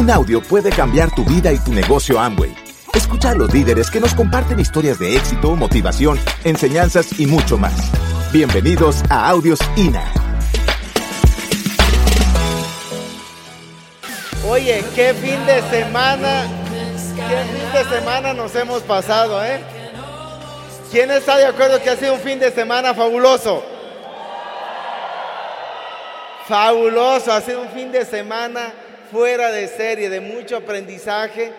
Un audio puede cambiar tu vida y tu negocio Amway. Escucha a los líderes que nos comparten historias de éxito, motivación, enseñanzas y mucho más. Bienvenidos a Audios INA. Oye, qué fin de semana, qué fin de semana nos hemos pasado, ¿eh? ¿Quién está de acuerdo que ha sido un fin de semana fabuloso? Fabuloso, ha sido un fin de semana fuera de serie, de mucho aprendizaje.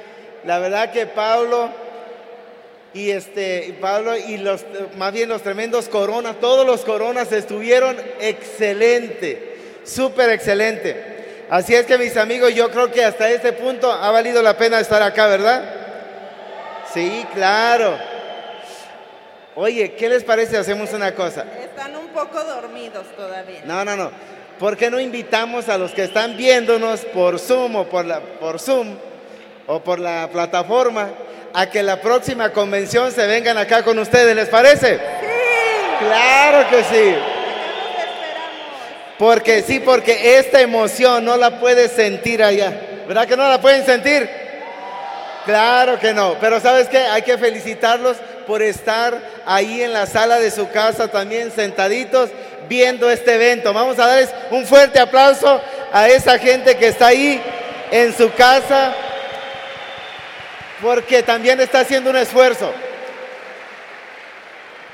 La verdad que Pablo y este Pablo y los más bien los tremendos coronas, todos los coronas estuvieron excelente, súper excelente. Así es que mis amigos, yo creo que hasta este punto ha valido la pena estar acá, ¿verdad? Sí, claro. Oye, ¿qué les parece? Hacemos una cosa. Están un poco dormidos todavía. No, no, no. ¿Por qué no invitamos a los que están viéndonos por Zoom o por, la, por Zoom o por la plataforma a que la próxima convención se vengan acá con ustedes? ¿Les parece? Sí. Claro que sí. Porque sí, porque esta emoción no la puedes sentir allá. ¿Verdad que no la pueden sentir? Claro que no. Pero ¿sabes qué? Hay que felicitarlos por estar ahí en la sala de su casa también sentaditos viendo este evento. Vamos a darles un fuerte aplauso a esa gente que está ahí en su casa porque también está haciendo un esfuerzo.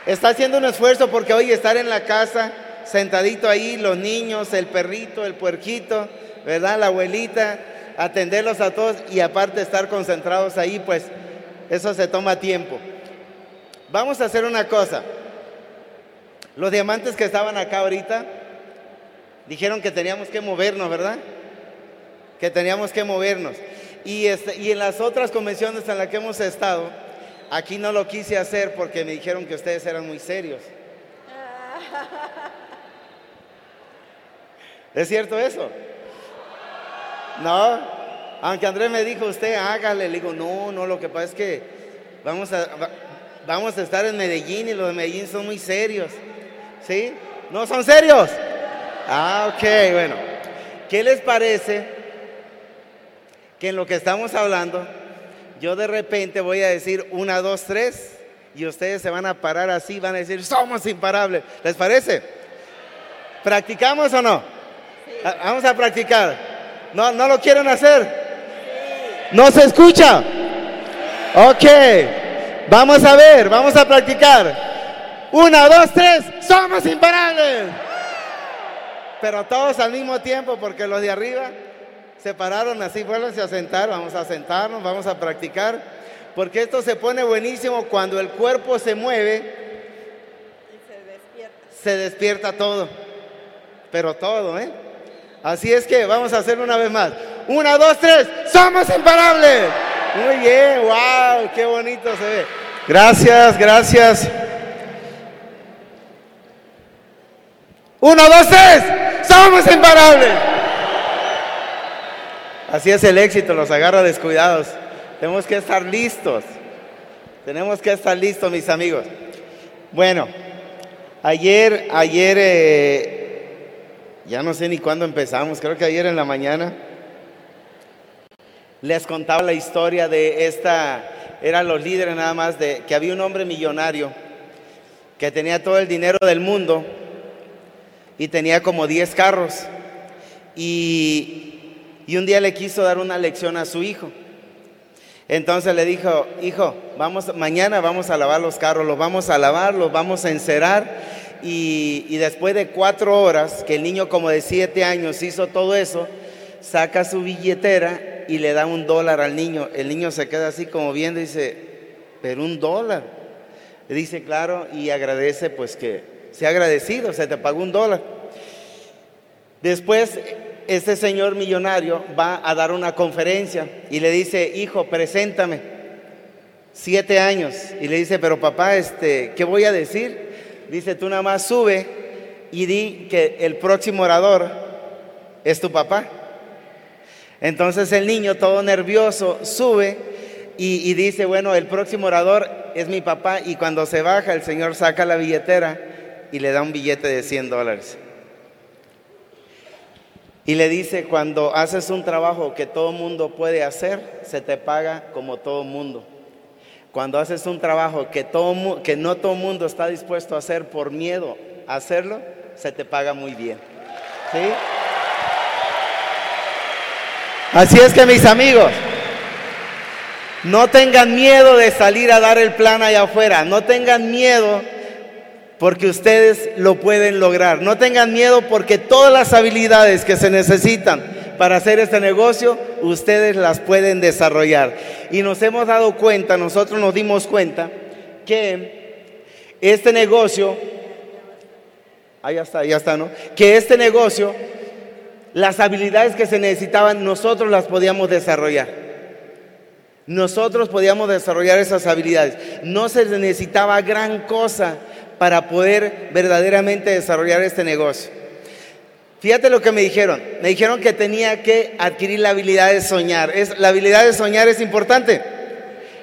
Está haciendo un esfuerzo porque hoy estar en la casa, sentadito ahí, los niños, el perrito, el puerquito, ¿verdad? La abuelita, atenderlos a todos y aparte estar concentrados ahí, pues eso se toma tiempo. Vamos a hacer una cosa. Los diamantes que estaban acá ahorita dijeron que teníamos que movernos, ¿verdad? Que teníamos que movernos. Y, este, y en las otras convenciones en las que hemos estado, aquí no lo quise hacer porque me dijeron que ustedes eran muy serios. ¿Es cierto eso? No, aunque Andrés me dijo, usted hágale, le digo, no, no, lo que pasa es que vamos a, va- vamos a estar en Medellín y los de Medellín son muy serios. ¿Sí? ¿No son serios? Ah, ok, bueno. ¿Qué les parece que en lo que estamos hablando, yo de repente voy a decir una, dos, tres, y ustedes se van a parar así, van a decir, somos imparables. ¿Les parece? ¿Practicamos o no? Ah, Vamos a practicar. ¿No, ¿No lo quieren hacer? ¿No se escucha? Ok. Vamos a ver, vamos a practicar. Una, dos, tres, somos imparables. Pero todos al mismo tiempo, porque los de arriba se pararon así, vuelvanse a sentar, vamos a sentarnos, vamos a practicar, porque esto se pone buenísimo cuando el cuerpo se mueve, Y se despierta. se despierta todo, pero todo, ¿eh? Así es que vamos a hacerlo una vez más. Una, dos, tres, somos imparables. Muy bien, wow, qué bonito se ve. Gracias, gracias. Uno, dos, tres, somos imparables. Así es el éxito, los agarra descuidados. Tenemos que estar listos. Tenemos que estar listos, mis amigos. Bueno, ayer, ayer, eh, ya no sé ni cuándo empezamos, creo que ayer en la mañana, les contaba la historia de esta, eran los líderes nada más, de que había un hombre millonario que tenía todo el dinero del mundo y tenía como 10 carros. Y, y un día le quiso dar una lección a su hijo. Entonces le dijo, hijo, vamos, mañana vamos a lavar los carros, los vamos a lavar, los vamos a encerar. Y, y después de cuatro horas, que el niño como de siete años hizo todo eso, saca su billetera y le da un dólar al niño. El niño se queda así como viendo y dice, pero un dólar. Le dice, claro, y agradece pues que sea agradecido, se te pagó un dólar. Después, este señor millonario va a dar una conferencia y le dice, hijo, preséntame. Siete años. Y le dice, pero papá, este, ¿qué voy a decir? Dice, tú nada más sube y di que el próximo orador es tu papá. Entonces el niño, todo nervioso, sube y, y dice, bueno, el próximo orador es mi papá. Y cuando se baja, el señor saca la billetera y le da un billete de 100 dólares. Y le dice, cuando haces un trabajo que todo mundo puede hacer, se te paga como todo mundo. Cuando haces un trabajo que, todo, que no todo mundo está dispuesto a hacer por miedo a hacerlo, se te paga muy bien. ¿Sí? Así es que mis amigos, no tengan miedo de salir a dar el plan allá afuera, no tengan miedo porque ustedes lo pueden lograr, no tengan miedo porque todas las habilidades que se necesitan para hacer este negocio, ustedes las pueden desarrollar. Y nos hemos dado cuenta, nosotros nos dimos cuenta que este negocio, ahí está, ya está, ¿no? Que este negocio las habilidades que se necesitaban, nosotros las podíamos desarrollar. Nosotros podíamos desarrollar esas habilidades. No se necesitaba gran cosa para poder verdaderamente desarrollar este negocio. Fíjate lo que me dijeron. Me dijeron que tenía que adquirir la habilidad de soñar. ¿Es, ¿La habilidad de soñar es importante?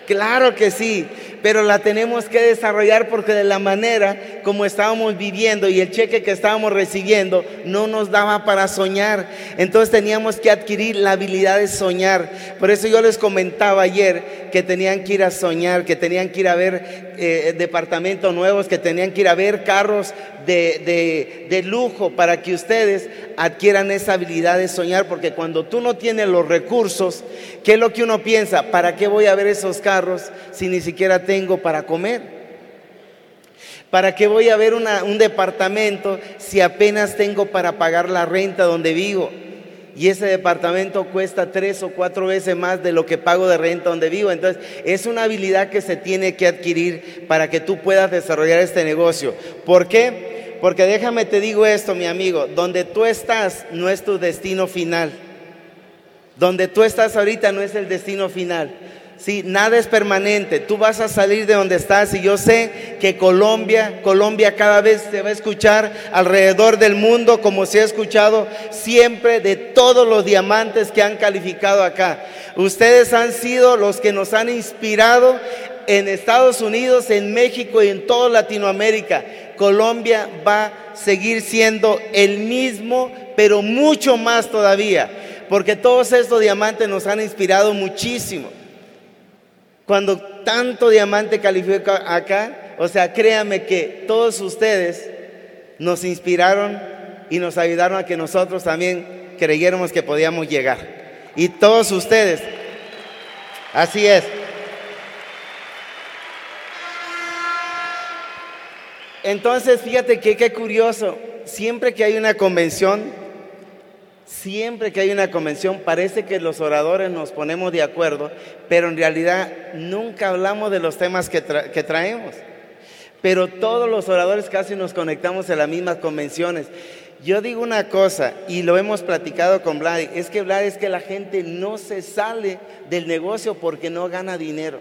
Claro que sí pero la tenemos que desarrollar porque de la manera como estábamos viviendo y el cheque que estábamos recibiendo no nos daba para soñar. Entonces teníamos que adquirir la habilidad de soñar. Por eso yo les comentaba ayer que tenían que ir a soñar, que tenían que ir a ver eh, departamentos nuevos, que tenían que ir a ver carros de, de lujo para que ustedes adquieran esa habilidad de soñar, porque cuando tú no tienes los recursos, ¿qué es lo que uno piensa? ¿Para qué voy a ver esos carros si ni siquiera tengo para comer? ¿Para qué voy a ver un departamento si apenas tengo para pagar la renta donde vivo? Y ese departamento cuesta tres o cuatro veces más de lo que pago de renta donde vivo. Entonces, es una habilidad que se tiene que adquirir para que tú puedas desarrollar este negocio. ¿Por qué? Porque déjame te digo esto, mi amigo, donde tú estás no es tu destino final. Donde tú estás ahorita no es el destino final. Sí, nada es permanente. Tú vas a salir de donde estás y yo sé que Colombia, Colombia cada vez se va a escuchar alrededor del mundo como se ha escuchado siempre de todos los diamantes que han calificado acá. Ustedes han sido los que nos han inspirado en Estados Unidos, en México y en toda Latinoamérica. Colombia va a seguir siendo el mismo, pero mucho más todavía, porque todos estos diamantes nos han inspirado muchísimo. Cuando tanto diamante califica acá, o sea, créame que todos ustedes nos inspiraron y nos ayudaron a que nosotros también creyéramos que podíamos llegar. Y todos ustedes, así es. Entonces, fíjate que qué curioso, siempre que hay una convención, siempre que hay una convención, parece que los oradores nos ponemos de acuerdo, pero en realidad nunca hablamos de los temas que, traemos. Pero todos los oradores casi nos conectamos en las mismas convenciones. Yo digo una cosa, y lo hemos platicado con Vlad, es que Vlad es que la gente no se sale del negocio porque no gana dinero.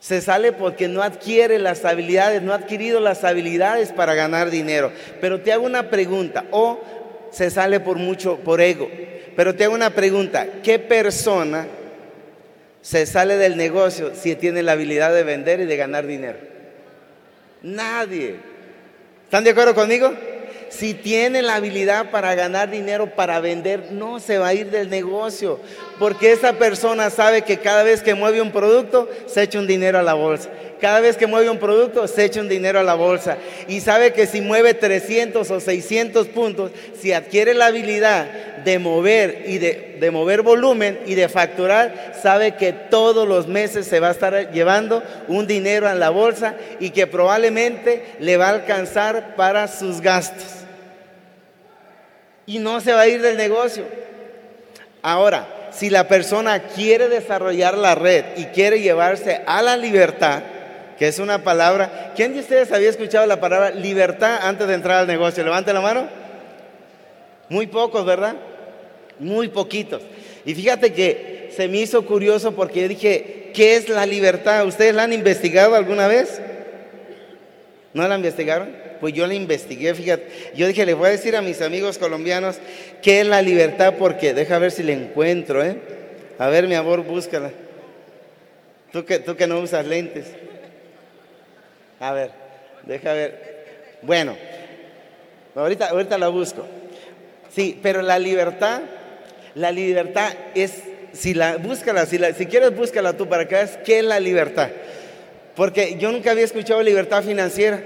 Se sale porque no adquiere las habilidades, no ha adquirido las habilidades para ganar dinero. Pero te hago una pregunta, o se sale por mucho, por ego. Pero te hago una pregunta, ¿qué persona se sale del negocio si tiene la habilidad de vender y de ganar dinero? Nadie. ¿Están de acuerdo conmigo? si tiene la habilidad para ganar dinero, para vender, no se va a ir del negocio. Porque esa persona sabe que cada vez que mueve un producto, se echa un dinero a la bolsa. Cada vez que mueve un producto, se echa un dinero a la bolsa. Y sabe que si mueve 300 o 600 puntos, si adquiere la habilidad de mover y de, de mover volumen y de facturar, sabe que todos los meses se va a estar llevando un dinero a la bolsa y que probablemente le va a alcanzar para sus gastos y no se va a ir del negocio. Ahora, si la persona quiere desarrollar la red y quiere llevarse a la libertad, que es una palabra, ¿quién de ustedes había escuchado la palabra libertad antes de entrar al negocio? Levante la mano. Muy pocos, ¿verdad? Muy poquitos. Y fíjate que se me hizo curioso porque yo dije, ¿qué es la libertad? ¿Ustedes la han investigado alguna vez? ¿No la investigaron? Pues yo la investigué, fíjate. Yo dije, le voy a decir a mis amigos colombianos qué es la libertad, porque deja ver si la encuentro, ¿eh? A ver, mi amor, búscala. Tú que, tú que no usas lentes. A ver, deja ver. Bueno, ahorita, ahorita la busco. Sí, pero la libertad, la libertad es, si la, búscala, si, la, si quieres búscala tú para que veas qué es la libertad. Porque yo nunca había escuchado libertad financiera.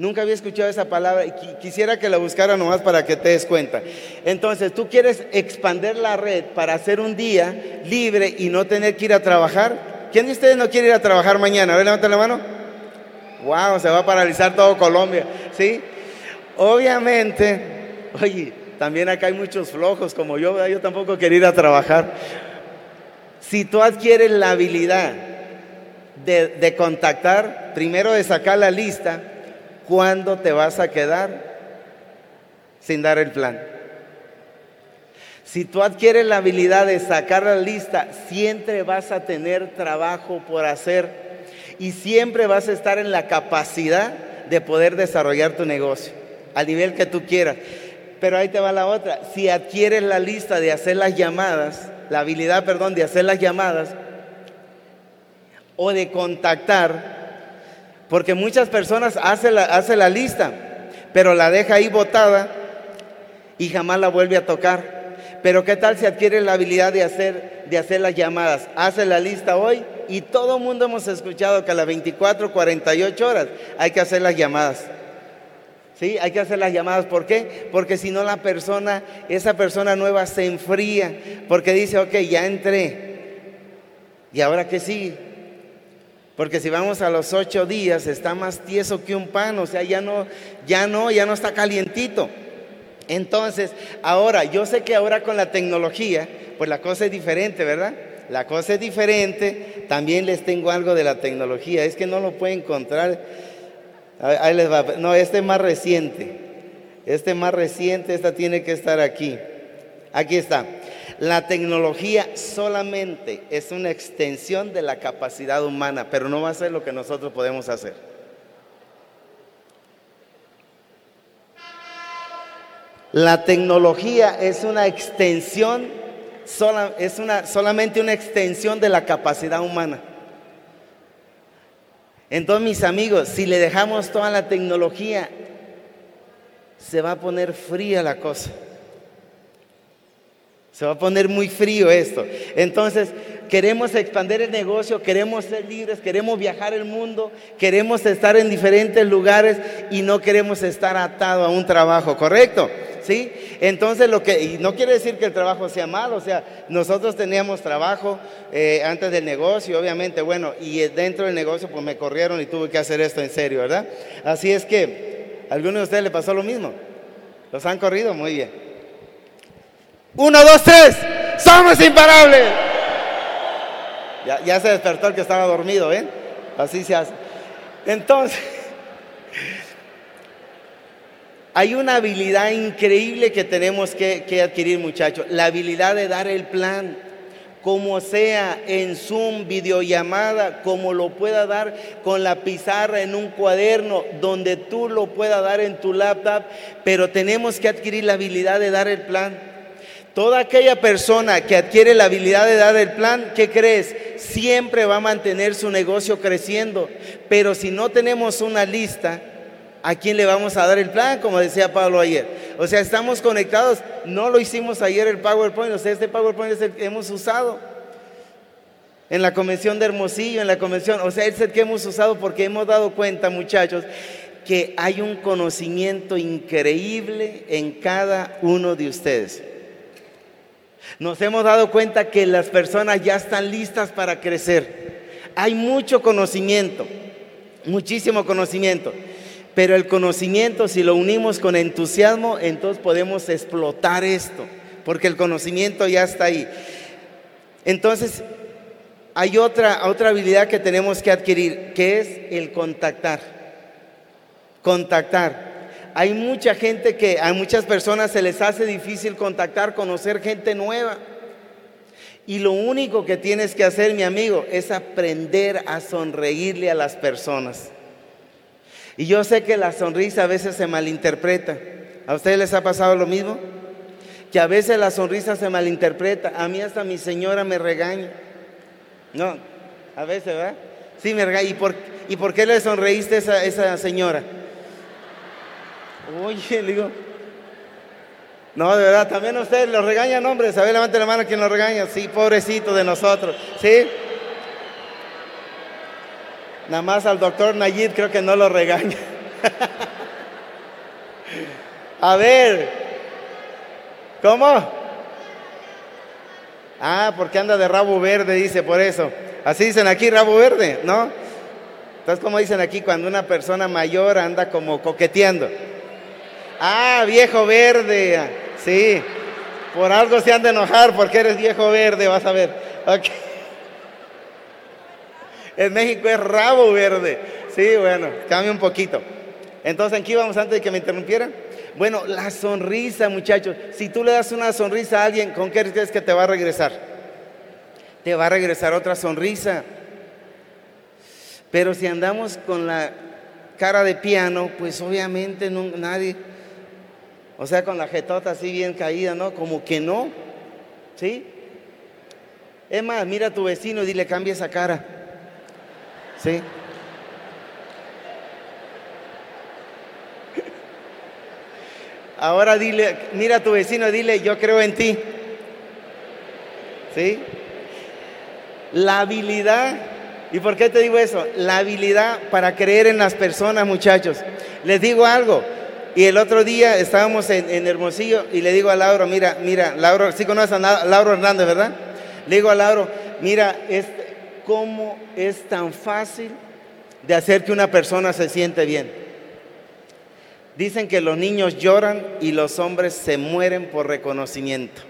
Nunca había escuchado esa palabra y quisiera que la buscara nomás para que te des cuenta. Entonces, tú quieres expandir la red para hacer un día libre y no tener que ir a trabajar. ¿Quién de ustedes no quiere ir a trabajar mañana? A ver, levanta la mano. Wow, se va a paralizar todo Colombia. ¿Sí? Obviamente, oye, también acá hay muchos flojos como yo, yo tampoco quiero ir a trabajar. Si tú adquieres la habilidad de, de contactar, primero de sacar la lista, ¿cuándo te vas a quedar sin dar el plan? Si tú adquieres la habilidad de sacar la lista, siempre vas a tener trabajo por hacer y siempre vas a estar en la capacidad de poder desarrollar tu negocio al nivel que tú quieras. Pero ahí te va la otra. Si adquieres la lista de hacer las llamadas, la habilidad, perdón, de hacer las llamadas o de contactar, porque muchas personas hacen la, hace la lista, pero la deja ahí botada y jamás la vuelve a tocar. Pero ¿qué tal si adquiere la habilidad de hacer, de hacer las llamadas? Hace la lista hoy y todo el mundo hemos escuchado que a las 24, 48 horas hay que hacer las llamadas. ¿Sí? Hay que hacer las llamadas. ¿Por qué? Porque si no la persona, esa persona nueva se enfría. Porque dice, ok, ya entré. ¿Y ahora qué sigue? Porque si vamos a los ocho días, está más tieso que un pan, o sea, ya no, ya no, ya no está calientito. Entonces, ahora, yo sé que ahora con la tecnología, pues la cosa es diferente, ¿verdad? La cosa es diferente. También les tengo algo de la tecnología. Es que no lo puedo encontrar. Ahí les va. No, este es más reciente. Este es más reciente. Esta tiene que estar aquí. Aquí está. La tecnología solamente es una extensión de la capacidad humana, pero no va a ser lo que nosotros podemos hacer. La tecnología es una extensión, es una, solamente una extensión de la capacidad humana. Entonces, mis amigos, si le dejamos toda la tecnología, se va a poner fría la cosa. Se va a poner muy frío esto. Entonces, queremos expandir el negocio, queremos ser libres, queremos viajar el mundo, queremos estar en diferentes lugares y no queremos estar atado a un trabajo, ¿correcto? ¿Sí? Entonces, lo que, y no quiere decir que el trabajo sea malo, o sea, nosotros teníamos trabajo eh, antes del negocio, obviamente, bueno, y dentro del negocio pues me corrieron y tuve que hacer esto en serio, ¿verdad? Así es que, ¿a alguno de ustedes le pasó lo mismo? ¿Los han corrido? Muy bien. Uno, dos, tres. Somos imparables. Ya, se despertó el que estaba dormido, ¿ven? Así se hace. Entonces, hay una habilidad increíble que tenemos que, que adquirir, muchachos. La habilidad de dar el plan como sea en Zoom, videollamada, como lo pueda dar con la pizarra en un cuaderno, donde tú lo puedas dar en tu laptop, pero tenemos que adquirir la habilidad de dar el plan. Toda aquella persona que adquiere la habilidad de dar el plan, ¿qué crees? Siempre va a mantener su negocio creciendo. Pero si no tenemos una lista, ¿a quién le vamos a dar el plan? Como decía Pablo ayer. O sea, estamos conectados. No lo hicimos ayer el PowerPoint. O sea, este PowerPoint es el que hemos usado. En la convención de Hermosillo, en la convención. O sea, es el que hemos usado porque hemos dado cuenta, muchachos, que hay un conocimiento increíble en cada uno de ustedes. Nos hemos dado cuenta que las personas ya están listas para crecer. Hay mucho conocimiento, muchísimo conocimiento. Pero el conocimiento, si lo unimos con entusiasmo, entonces podemos explotar esto, porque el conocimiento ya está ahí. Entonces, hay otra, otra habilidad que tenemos que adquirir, que es el contactar. Contactar. Hay mucha gente que a muchas personas se les hace difícil contactar, conocer gente nueva. Y lo único que tienes que hacer, mi amigo, es aprender a sonreírle a las personas. Y yo sé que la sonrisa a veces se malinterpreta. ¿A ustedes les ha pasado lo mismo? Que a veces la sonrisa se malinterpreta. A mí hasta mi señora me regaña. No, a veces, ¿verdad? Sí, me regaña. ¿Y por, ¿y por qué le sonreíste a esa señora? Oye, le digo, No, de verdad, también ustedes los regañan, hombres. A ver, levante la mano quien los regaña. Sí, pobrecito de nosotros. ¿Sí? Nada más al doctor Nayib creo que no lo regaña. A ver. ¿Cómo? Ah, porque anda de rabo verde, dice por eso. Así dicen aquí, rabo verde, ¿no? Entonces, como dicen aquí, cuando una persona mayor anda como coqueteando. Ah, viejo verde. Sí. Por algo se han de enojar porque eres viejo verde, vas a ver. Okay. En México es rabo verde. Sí, bueno, cambia un poquito. Entonces, aquí vamos antes de que me interrumpieran. Bueno, la sonrisa, muchachos. Si tú le das una sonrisa a alguien, ¿con qué crees que te va a regresar? Te va a regresar otra sonrisa. Pero si andamos con la cara de piano, pues obviamente nadie, o sea, con la jetota así bien caída, ¿no? Como que no, ¿sí? Es más, mira a tu vecino y dile, cambia esa cara, ¿sí? Ahora dile, mira a tu vecino, dile, yo creo en ti. ¿Sí? La habilidad, ¿y por qué te digo eso? La habilidad para creer en las personas, muchachos. Les digo algo, y el otro día estábamos en, Hermosillo y le digo a Lauro, mira, mira, Lauro, sí conoces a Lauro Hernández, ¿verdad? Le digo a Lauro, mira, ¿cómo es tan fácil de hacer que una persona se siente bien? Dicen que los niños lloran y los hombres se mueren por reconocimiento.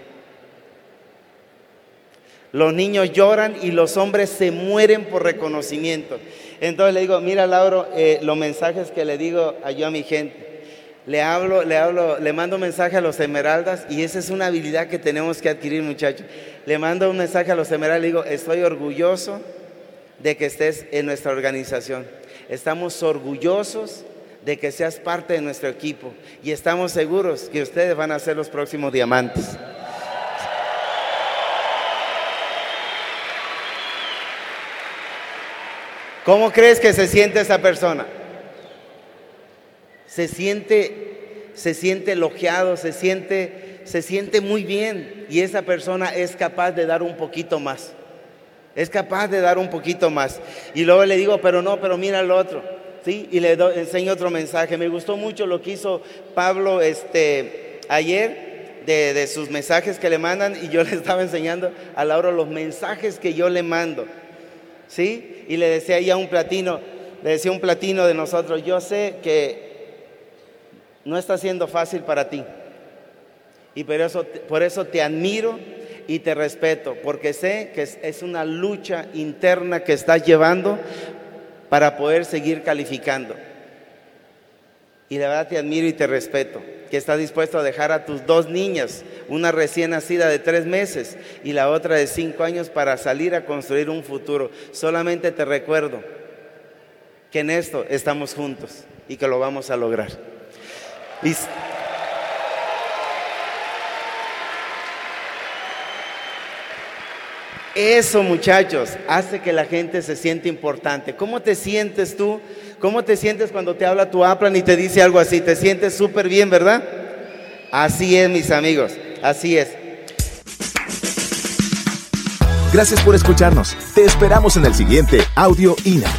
Los niños lloran y los hombres se mueren por reconocimiento. Entonces le digo, mira Lauro, eh, los mensajes que le digo a yo a mi gente. Le hablo, le hablo, le mando un mensaje a los esmeraldas y esa es una habilidad que tenemos que adquirir, muchachos. Le mando un mensaje a los esmeraldas, le digo, estoy orgulloso de que estés en nuestra organización. Estamos orgullosos de que seas parte de nuestro equipo y estamos seguros que ustedes van a ser los próximos diamantes. ¿Cómo crees que se siente esa persona? Se siente, se siente elogiado, se siente, se siente muy bien y esa persona es capaz de dar un poquito más. Es capaz de dar un poquito más. Y luego le digo, pero no, pero mira lo otro. ¿sí? Y le enseño otro mensaje. Me gustó mucho lo que hizo Pablo este, ayer. De, de, sus mensajes que le mandan y yo le estaba enseñando a Laura los mensajes que yo le mando. ¿Sí? Y le decía ya un platino, le decía un platino de nosotros, yo sé que no está siendo fácil para ti. Y por eso, por eso te admiro y te respeto, porque sé que es, una lucha interna que estás llevando para poder seguir calificando. Y la verdad te admiro y te respeto, que estás dispuesto a dejar a tus dos niñas, una recién nacida de tres meses y la otra de cinco años, para salir a construir un futuro. Solamente te recuerdo que en esto estamos juntos y que lo vamos a lograr. Eso, muchachos, hace que la gente se siente importante. ¿Cómo te sientes tú? ¿Cómo te sientes cuando te habla tu Aplan y te dice algo así? Te sientes súper bien, ¿verdad? Así es, mis amigos, así es. Gracias por escucharnos. Te esperamos en el siguiente Audio INA.